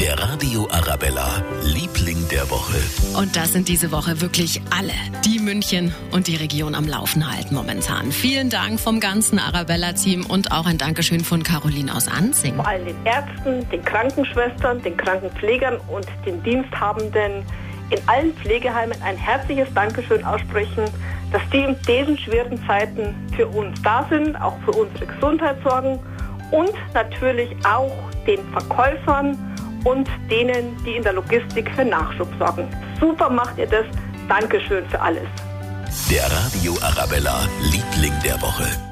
Der Radio Arabella, Liebling der Woche. Und das sind diese Woche wirklich alle, die München und die Region am Laufen halten momentan. Vielen Dank vom ganzen Arabella-Team und auch ein Dankeschön von Caroline aus Anzing. Vor allem den Ärzten, den Krankenschwestern, den Krankenpflegern und den Diensthabenden in allen Pflegeheimen ein herzliches Dankeschön aussprechen, dass die in diesen schweren Zeiten für uns da sind, auch für unsere Gesundheit sorgen und natürlich auch den Verkäufern und denen, die in der Logistik für Nachschub sorgen. Super macht ihr das. Dankeschön für alles. Der Radio Arabella, Liebling der Woche.